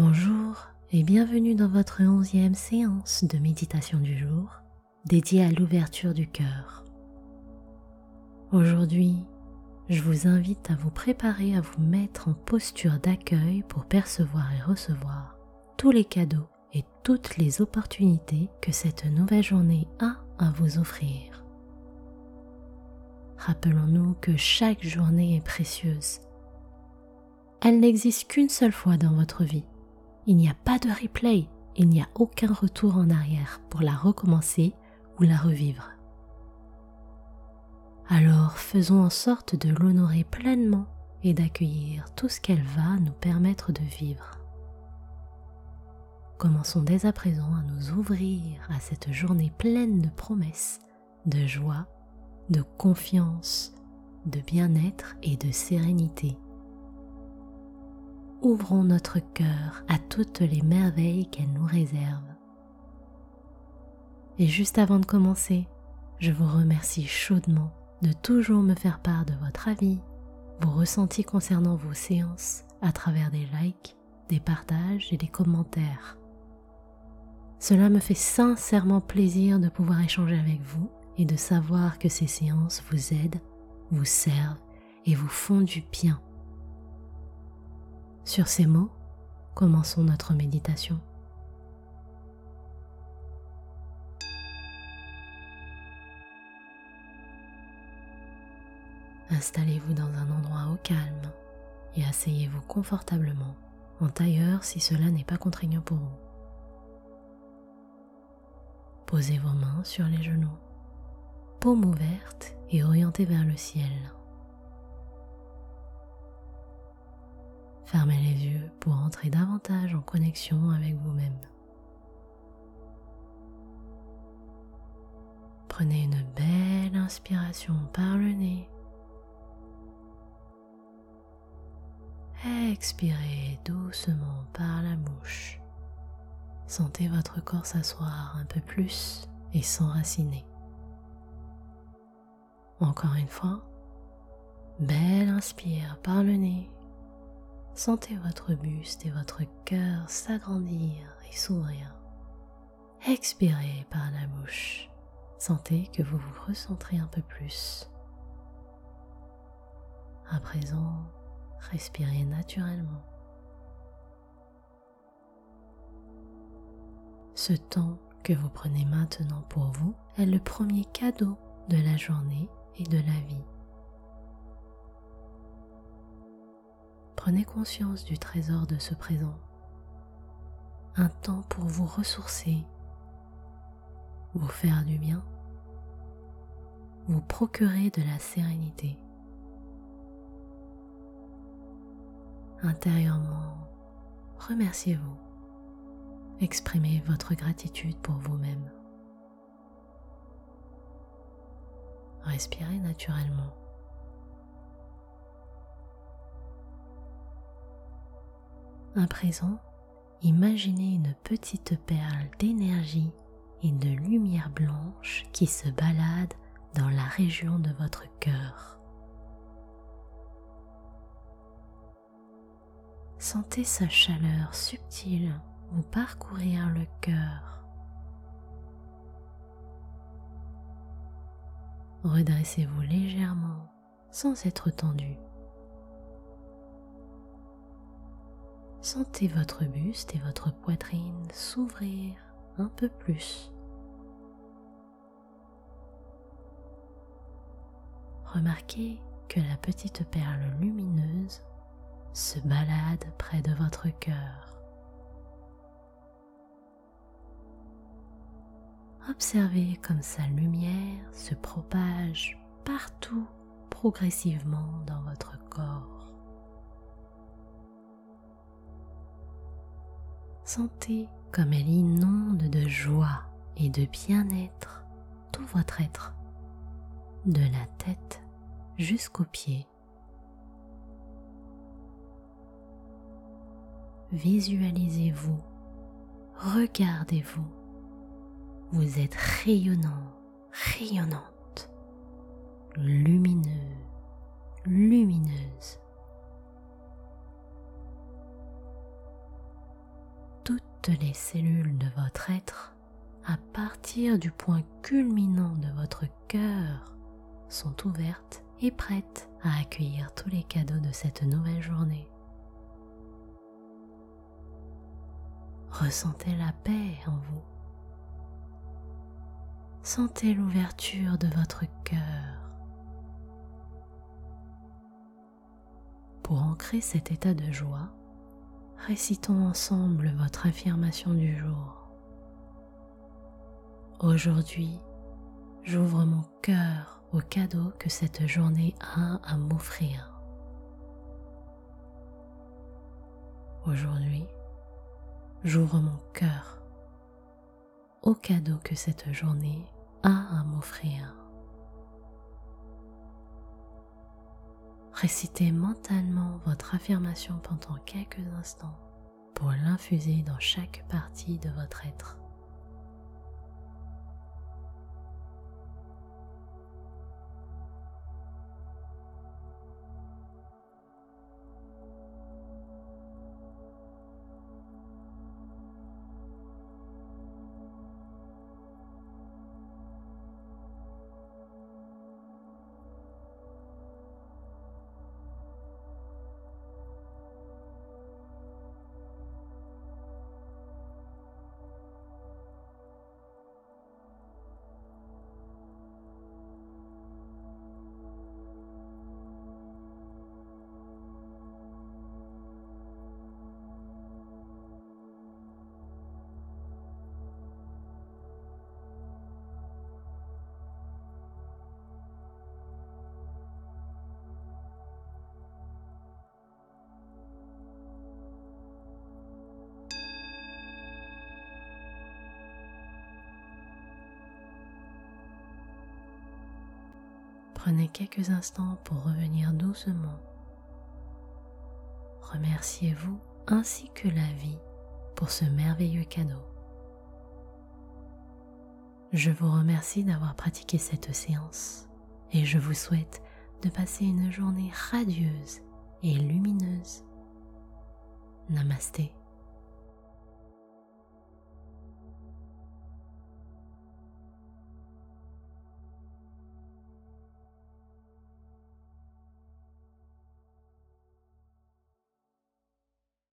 Bonjour et bienvenue dans votre onzième séance de méditation du jour dédiée à l'ouverture du cœur. Aujourd'hui, je vous invite à vous préparer à vous mettre en posture d'accueil pour percevoir et recevoir tous les cadeaux et toutes les opportunités que cette nouvelle journée a à vous offrir. Rappelons-nous que chaque journée est précieuse. Elle n'existe qu'une seule fois dans votre vie. Il n'y a pas de replay, il n'y a aucun retour en arrière pour la recommencer ou la revivre. Alors faisons en sorte de l'honorer pleinement et d'accueillir tout ce qu'elle va nous permettre de vivre. Commençons dès à présent à nous ouvrir à cette journée pleine de promesses, de joie, de confiance, de bien-être et de sérénité. Ouvrons notre cœur à toutes les merveilles qu'elle nous réserve. Et juste avant de commencer, je vous remercie chaudement de toujours me faire part de votre avis, vos ressentis concernant vos séances à travers des likes, des partages et des commentaires. Cela me fait sincèrement plaisir de pouvoir échanger avec vous et de savoir que ces séances vous aident, vous servent et vous font du bien. Sur ces mots, commençons notre méditation. Installez-vous dans un endroit au calme et asseyez-vous confortablement, en tailleur si cela n'est pas contraignant pour vous. Posez vos mains sur les genoux, paume ouverte et orientée vers le ciel. Fermez les yeux pour entrer davantage en connexion avec vous-même. Prenez une belle inspiration par le nez. Expirez doucement par la bouche. Sentez votre corps s'asseoir un peu plus et s'enraciner. Encore une fois, belle inspire par le nez. Sentez votre buste et votre cœur s'agrandir et s'ouvrir. Expirez par la bouche. Sentez que vous vous recentrez un peu plus. À présent, respirez naturellement. Ce temps que vous prenez maintenant pour vous est le premier cadeau de la journée et de la vie. Prenez conscience du trésor de ce présent. Un temps pour vous ressourcer, vous faire du bien, vous procurer de la sérénité. Intérieurement, remerciez-vous exprimez votre gratitude pour vous-même. Respirez naturellement. À présent, imaginez une petite perle d'énergie et de lumière blanche qui se balade dans la région de votre cœur. Sentez sa chaleur subtile vous parcourir le cœur. Redressez-vous légèrement sans être tendu. Sentez votre buste et votre poitrine s'ouvrir un peu plus. Remarquez que la petite perle lumineuse se balade près de votre cœur. Observez comme sa lumière se propage partout progressivement dans votre corps. Sentez comme elle inonde de joie et de bien-être tout votre être, de la tête jusqu'aux pieds. Visualisez-vous, regardez-vous vous êtes rayonnant, rayonnante, lumineux, lumineuse. Les cellules de votre être, à partir du point culminant de votre cœur, sont ouvertes et prêtes à accueillir tous les cadeaux de cette nouvelle journée. Ressentez la paix en vous. Sentez l'ouverture de votre cœur. Pour ancrer cet état de joie, récitons ensemble votre affirmation du jour. Aujourd'hui, j'ouvre mon cœur au cadeau que cette journée a à m'offrir. Aujourd'hui, j'ouvre mon cœur au cadeau que cette journée a à m'offrir. Récitez mentalement votre affirmation pendant quelques instants pour l'infuser dans chaque partie de votre être. Prenez quelques instants pour revenir doucement. Remerciez-vous ainsi que la vie pour ce merveilleux cadeau. Je vous remercie d'avoir pratiqué cette séance et je vous souhaite de passer une journée radieuse et lumineuse. Namasté.